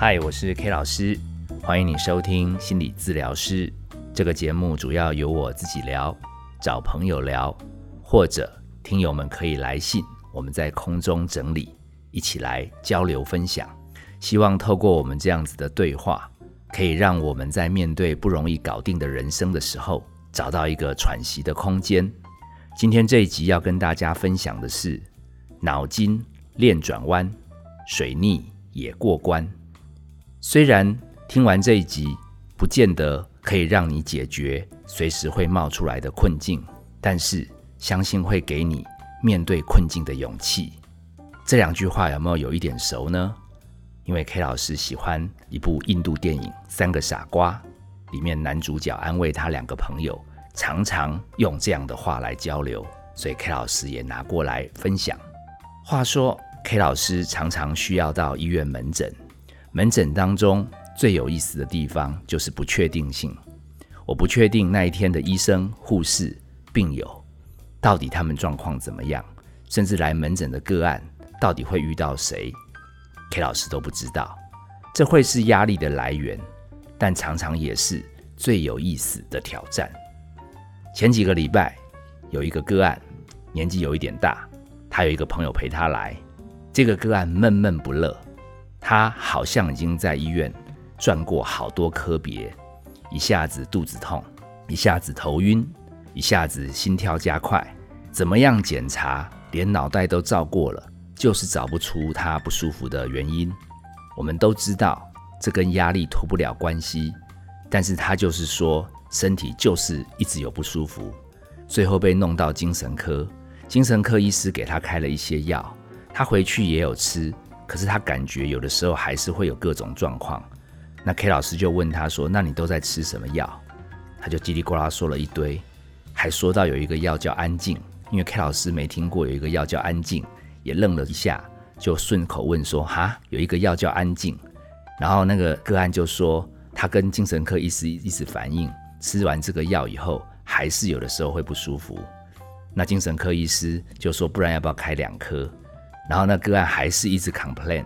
嗨，我是 K 老师，欢迎你收听心理治疗师这个节目。主要由我自己聊，找朋友聊，或者听友们可以来信，我们在空中整理，一起来交流分享。希望透过我们这样子的对话，可以让我们在面对不容易搞定的人生的时候，找到一个喘息的空间。今天这一集要跟大家分享的是脑筋练转弯，水逆也过关。虽然听完这一集，不见得可以让你解决随时会冒出来的困境，但是相信会给你面对困境的勇气。这两句话有没有有一点熟呢？因为 K 老师喜欢一部印度电影《三个傻瓜》，里面男主角安慰他两个朋友，常常用这样的话来交流，所以 K 老师也拿过来分享。话说 K 老师常常需要到医院门诊。门诊当中最有意思的地方就是不确定性。我不确定那一天的医生、护士、病友到底他们状况怎么样，甚至来门诊的个案到底会遇到谁，K 老师都不知道。这会是压力的来源，但常常也是最有意思的挑战。前几个礼拜有一个个案，年纪有一点大，他有一个朋友陪他来，这个个案闷闷不乐。他好像已经在医院转过好多科别，一下子肚子痛，一下子头晕，一下子心跳加快，怎么样检查，连脑袋都照过了，就是找不出他不舒服的原因。我们都知道这跟压力脱不了关系，但是他就是说身体就是一直有不舒服，最后被弄到精神科，精神科医师给他开了一些药，他回去也有吃。可是他感觉有的时候还是会有各种状况，那 K 老师就问他说：“那你都在吃什么药？”他就叽里呱啦说了一堆，还说到有一个药叫安静，因为 K 老师没听过有一个药叫安静，也愣了一下，就顺口问说：“哈，有一个药叫安静？”然后那个个案就说他跟精神科医师一直反映，吃完这个药以后还是有的时候会不舒服。那精神科医师就说：“不然要不要开两颗？”然后那个案还是一直 complain，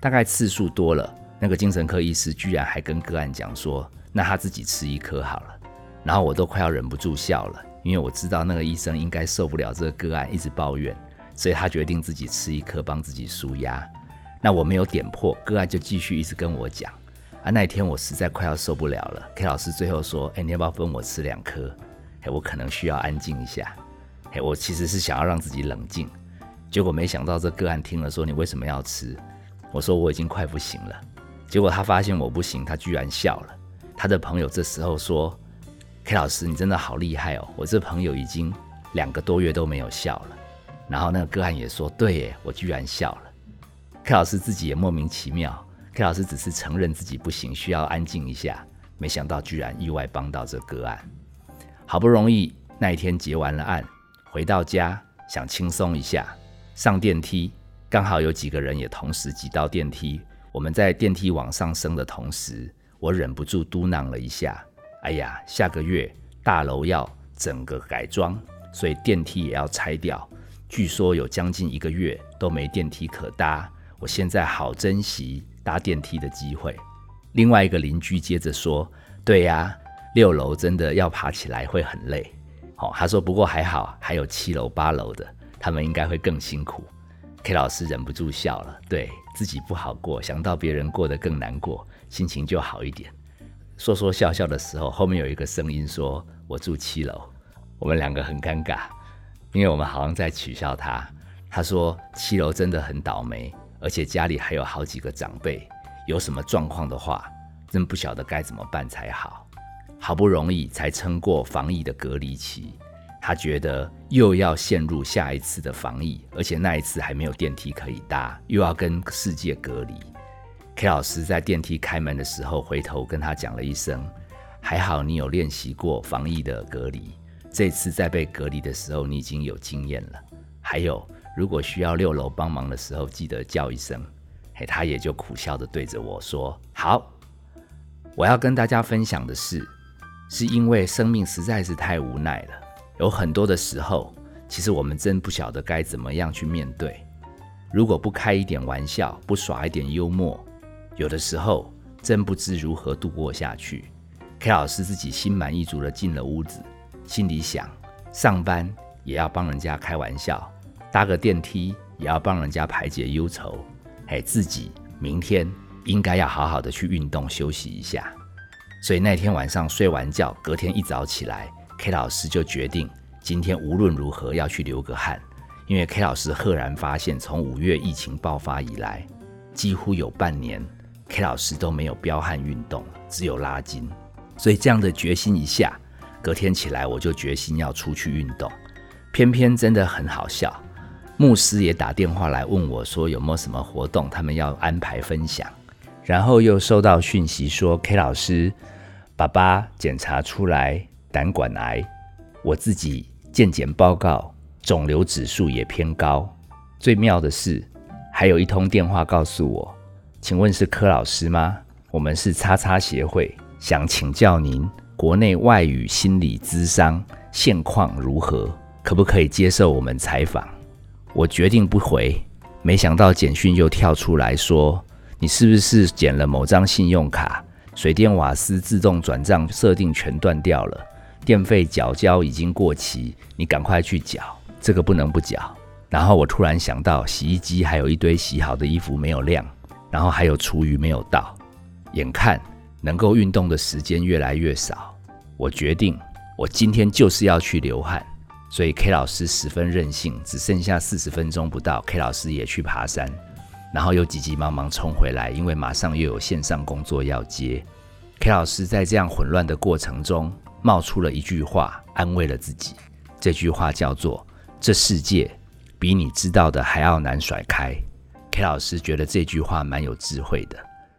大概次数多了，那个精神科医师居然还跟个案讲说，那他自己吃一颗好了。然后我都快要忍不住笑了，因为我知道那个医生应该受不了这个个案一直抱怨，所以他决定自己吃一颗帮自己舒压。那我没有点破，个案就继续一直跟我讲，啊，那一天我实在快要受不了了。K 老师最后说，哎，你要不要分我吃两颗？哎，我可能需要安静一下。哎，我其实是想要让自己冷静。结果没想到这个案听了说你为什么要吃？我说我已经快不行了。结果他发现我不行，他居然笑了。他的朋友这时候说：“K 老师，你真的好厉害哦！我这朋友已经两个多月都没有笑了。”然后那个个案也说：“对耶，我居然笑了。”K 老师自己也莫名其妙。K 老师只是承认自己不行，需要安静一下。没想到居然意外帮到这个案。好不容易那一天结完了案，回到家想轻松一下。上电梯，刚好有几个人也同时挤到电梯。我们在电梯往上升的同时，我忍不住嘟囔了一下：“哎呀，下个月大楼要整个改装，所以电梯也要拆掉。据说有将近一个月都没电梯可搭。我现在好珍惜搭电梯的机会。”另外一个邻居接着说：“对呀，六楼真的要爬起来会很累。”哦，他说：“不过还好，还有七楼、八楼的。”他们应该会更辛苦，K 老师忍不住笑了，对自己不好过，想到别人过得更难过，心情就好一点。说说笑笑的时候，后面有一个声音说：“我住七楼。”我们两个很尴尬，因为我们好像在取笑他。他说：“七楼真的很倒霉，而且家里还有好几个长辈，有什么状况的话，真不晓得该怎么办才好。好不容易才撑过防疫的隔离期。”他觉得又要陷入下一次的防疫，而且那一次还没有电梯可以搭，又要跟世界隔离。K 老师在电梯开门的时候回头跟他讲了一声：“还好你有练习过防疫的隔离，这次在被隔离的时候你已经有经验了。还有，如果需要六楼帮忙的时候，记得叫一声。”嘿，他也就苦笑的对着我说：“好。”我要跟大家分享的是，是因为生命实在是太无奈了。有很多的时候，其实我们真不晓得该怎么样去面对。如果不开一点玩笑，不耍一点幽默，有的时候真不知如何度过下去。K 老师自己心满意足的进了屋子，心里想：上班也要帮人家开玩笑，搭个电梯也要帮人家排解忧愁。嘿，自己明天应该要好好的去运动休息一下。所以那天晚上睡完觉，隔天一早起来，K 老师就决定今天无论如何要去流个汗，因为 K 老师赫然发现，从五月疫情爆发以来，几乎有半年 K 老师都没有飙汗运动，只有拉筋。所以这样的决心一下，隔天起来我就决心要出去运动。偏偏真的很好笑，牧师也打电话来问我说有没有什么活动，他们要安排分享。然后又收到讯息说，K 老师爸爸检查出来胆管癌，我自己健检报告肿瘤指数也偏高。最妙的是，还有一通电话告诉我，请问是柯老师吗？我们是叉叉协会。想请教您，国内外语心理咨商现况如何？可不可以接受我们采访？我决定不回，没想到简讯又跳出来说：“你是不是捡了某张信用卡？水电瓦斯自动转账设定全断掉了，电费缴交已经过期，你赶快去缴，这个不能不缴。”然后我突然想到，洗衣机还有一堆洗好的衣服没有晾，然后还有厨余没有倒，眼看。能够运动的时间越来越少，我决定，我今天就是要去流汗。所以 K 老师十分任性，只剩下四十分钟不到，K 老师也去爬山，然后又急急忙忙冲回来，因为马上又有线上工作要接。K 老师在这样混乱的过程中，冒出了一句话，安慰了自己。这句话叫做：“这世界比你知道的还要难甩开。”K 老师觉得这句话蛮有智慧的，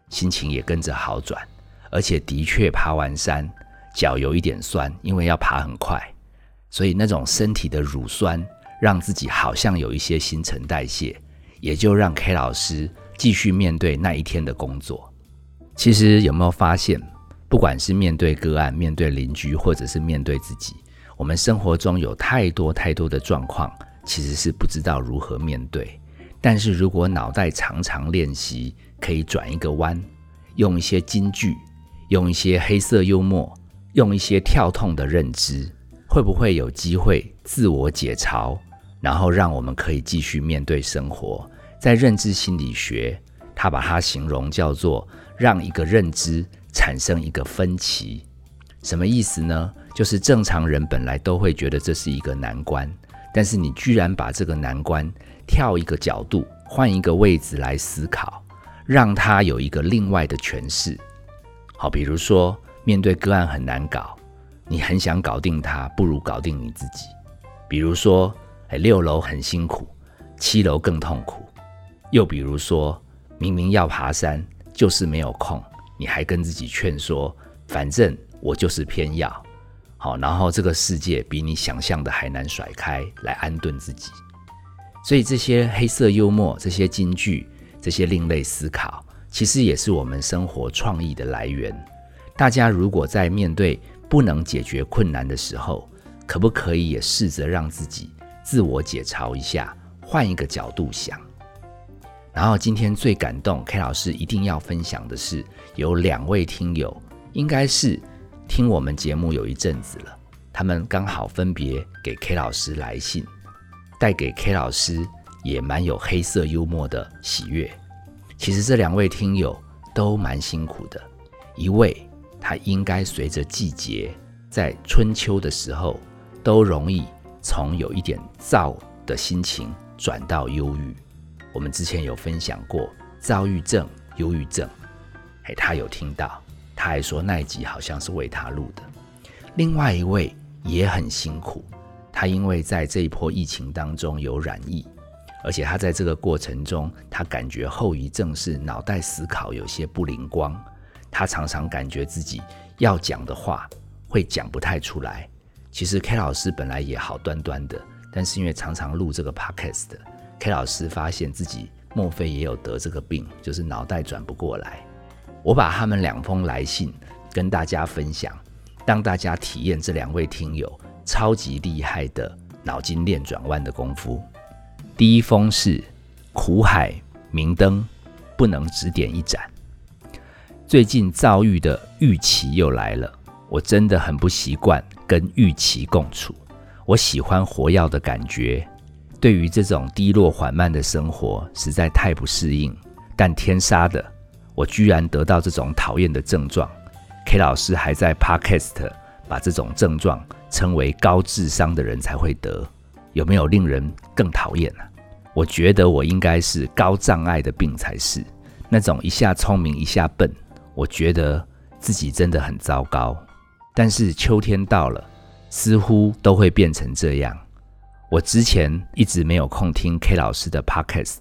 心情也跟着好转。而且的确，爬完山脚有一点酸，因为要爬很快，所以那种身体的乳酸让自己好像有一些新陈代谢，也就让 K 老师继续面对那一天的工作。其实有没有发现，不管是面对个案、面对邻居，或者是面对自己，我们生活中有太多太多的状况，其实是不知道如何面对。但是如果脑袋常常练习，可以转一个弯，用一些金句。用一些黑色幽默，用一些跳痛的认知，会不会有机会自我解嘲，然后让我们可以继续面对生活？在认知心理学，他把它形容叫做让一个认知产生一个分歧。什么意思呢？就是正常人本来都会觉得这是一个难关，但是你居然把这个难关跳一个角度，换一个位置来思考，让它有一个另外的诠释。好，比如说面对个案很难搞，你很想搞定他，不如搞定你自己。比如说，哎，六楼很辛苦，七楼更痛苦。又比如说，明明要爬山，就是没有空，你还跟自己劝说，反正我就是偏要。好，然后这个世界比你想象的还难甩开，来安顿自己。所以这些黑色幽默，这些金句，这些另类思考。其实也是我们生活创意的来源。大家如果在面对不能解决困难的时候，可不可以也试着让自己自我解嘲一下，换一个角度想？然后今天最感动，K 老师一定要分享的是，有两位听友，应该是听我们节目有一阵子了，他们刚好分别给 K 老师来信，带给 K 老师也蛮有黑色幽默的喜悦。其实这两位听友都蛮辛苦的，一位他应该随着季节，在春秋的时候都容易从有一点燥的心情转到忧郁。我们之前有分享过躁郁症、忧郁症，哎，他有听到，他还说那一集好像是为他录的。另外一位也很辛苦，他因为在这一波疫情当中有染疫。而且他在这个过程中，他感觉后遗症是脑袋思考有些不灵光，他常常感觉自己要讲的话会讲不太出来。其实 K 老师本来也好端端的，但是因为常常录这个 podcast K 老师发现自己莫非也有得这个病，就是脑袋转不过来。我把他们两封来信跟大家分享，让大家体验这两位听友超级厉害的脑筋链转弯的功夫。第一封是苦海明灯，不能只点一盏。最近躁郁的预期又来了，我真的很不习惯跟预期共处。我喜欢活跃的感觉，对于这种低落缓慢的生活实在太不适应。但天杀的，我居然得到这种讨厌的症状。K 老师还在 Podcast 把这种症状称为高智商的人才会得，有没有令人更讨厌呢？我觉得我应该是高障碍的病才是，那种一下聪明一下笨。我觉得自己真的很糟糕，但是秋天到了，似乎都会变成这样。我之前一直没有空听 K 老师的 Podcast，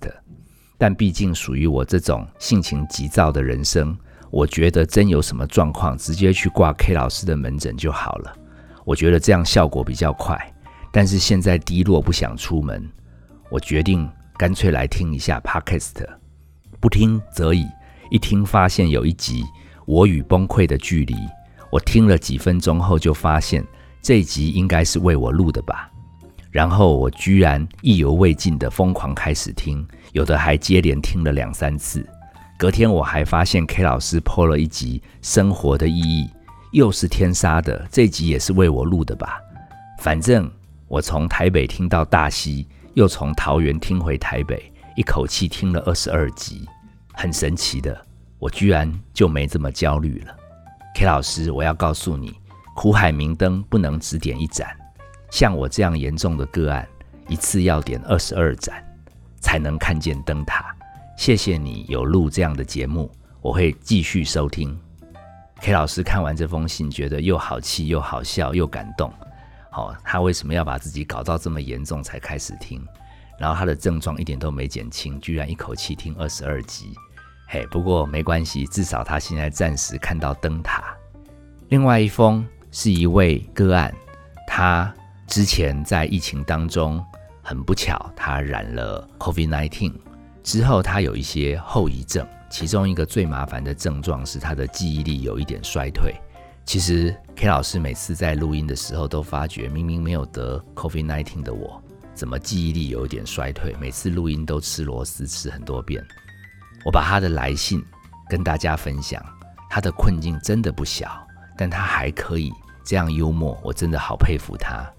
但毕竟属于我这种性情急躁的人生，我觉得真有什么状况，直接去挂 K 老师的门诊就好了。我觉得这样效果比较快。但是现在低落不想出门，我决定干脆来听一下 Podcast，不听则已。一听发现有一集《我与崩溃的距离》，我听了几分钟后就发现这一集应该是为我录的吧。然后我居然意犹未尽的疯狂开始听，有的还接连听了两三次。隔天我还发现 K 老师 po 了一集《生活的意义》，又是天杀的，这集也是为我录的吧。反正我从台北听到大溪，又从桃园听回台北，一口气听了二十二集。很神奇的，我居然就没这么焦虑了。K 老师，我要告诉你，苦海明灯不能只点一盏，像我这样严重的个案，一次要点二十二盏，才能看见灯塔。谢谢你有录这样的节目，我会继续收听。K 老师看完这封信，觉得又好气又好笑又感动。好，他为什么要把自己搞到这么严重才开始听？然后他的症状一点都没减轻，居然一口气听二十二集。嘿，不过没关系，至少他现在暂时看到灯塔。另外一封是一位个案，他之前在疫情当中很不巧，他染了 COVID-19 之后，他有一些后遗症，其中一个最麻烦的症状是他的记忆力有一点衰退。其实 K 老师每次在录音的时候都发觉，明明没有得 COVID-19 的我，怎么记忆力有一点衰退？每次录音都吃螺丝吃很多遍。我把他的来信跟大家分享，他的困境真的不小，但他还可以这样幽默，我真的好佩服他。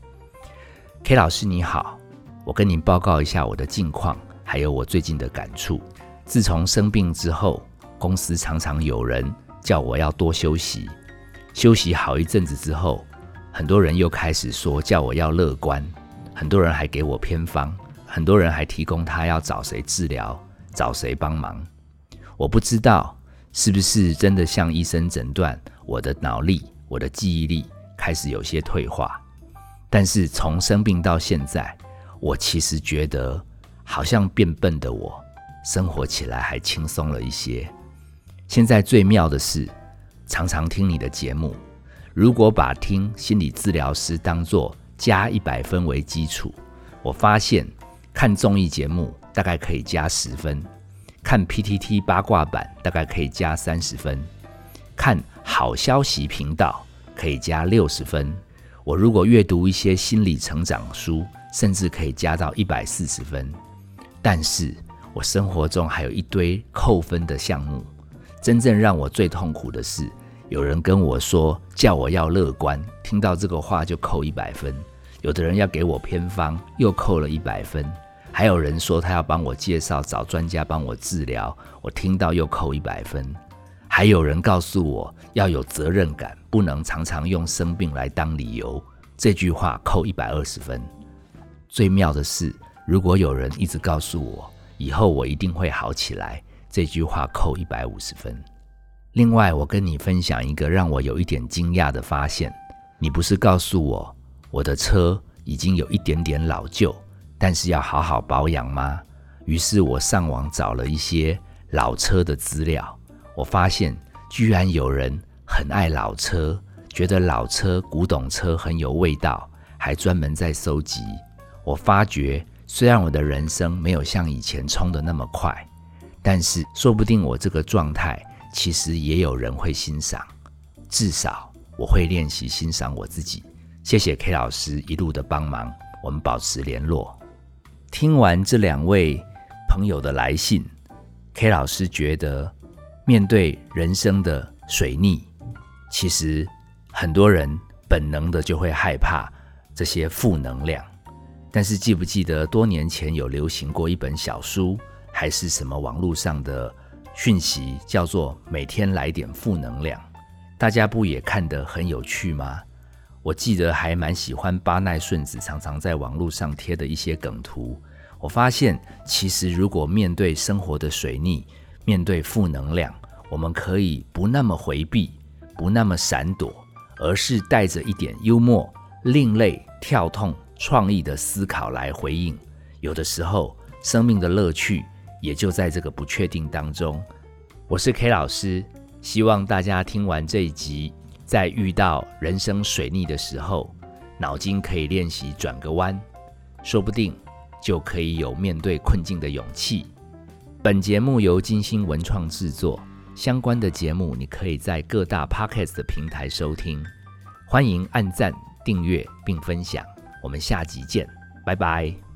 K 老师你好，我跟您报告一下我的近况，还有我最近的感触。自从生病之后，公司常常有人叫我要多休息，休息好一阵子之后，很多人又开始说叫我要乐观，很多人还给我偏方，很多人还提供他要找谁治疗。找谁帮忙？我不知道是不是真的像医生诊断，我的脑力、我的记忆力开始有些退化。但是从生病到现在，我其实觉得好像变笨的我，生活起来还轻松了一些。现在最妙的是，常常听你的节目，如果把听心理治疗师当做加一百分为基础，我发现看综艺节目。大概可以加十分，看 PTT 八卦版大概可以加三十分，看好消息频道可以加六十分。我如果阅读一些心理成长书，甚至可以加到一百四十分。但是我生活中还有一堆扣分的项目。真正让我最痛苦的是，有人跟我说叫我要乐观，听到这个话就扣一百分；有的人要给我偏方，又扣了一百分。还有人说他要帮我介绍找专家帮我治疗，我听到又扣一百分。还有人告诉我要有责任感，不能常常用生病来当理由，这句话扣一百二十分。最妙的是，如果有人一直告诉我以后我一定会好起来，这句话扣一百五十分。另外，我跟你分享一个让我有一点惊讶的发现：你不是告诉我我的车已经有一点点老旧？但是要好好保养吗？于是我上网找了一些老车的资料，我发现居然有人很爱老车，觉得老车、古董车很有味道，还专门在收集。我发觉，虽然我的人生没有像以前冲的那么快，但是说不定我这个状态其实也有人会欣赏。至少我会练习欣赏我自己。谢谢 K 老师一路的帮忙，我们保持联络。听完这两位朋友的来信，K 老师觉得面对人生的水逆，其实很多人本能的就会害怕这些负能量。但是记不记得多年前有流行过一本小书，还是什么网络上的讯息，叫做“每天来点负能量”，大家不也看得很有趣吗？我记得还蛮喜欢巴奈顺子常常在网络上贴的一些梗图。我发现，其实如果面对生活的水逆，面对负能量，我们可以不那么回避，不那么闪躲，而是带着一点幽默、另类、跳痛。创意的思考来回应，有的时候生命的乐趣也就在这个不确定当中。我是 K 老师，希望大家听完这一集，在遇到人生水逆的时候，脑筋可以练习转个弯，说不定就可以有面对困境的勇气。本节目由金星文创制作，相关的节目你可以在各大 Podcast 的平台收听，欢迎按赞、订阅并分享。我们下集见，拜拜。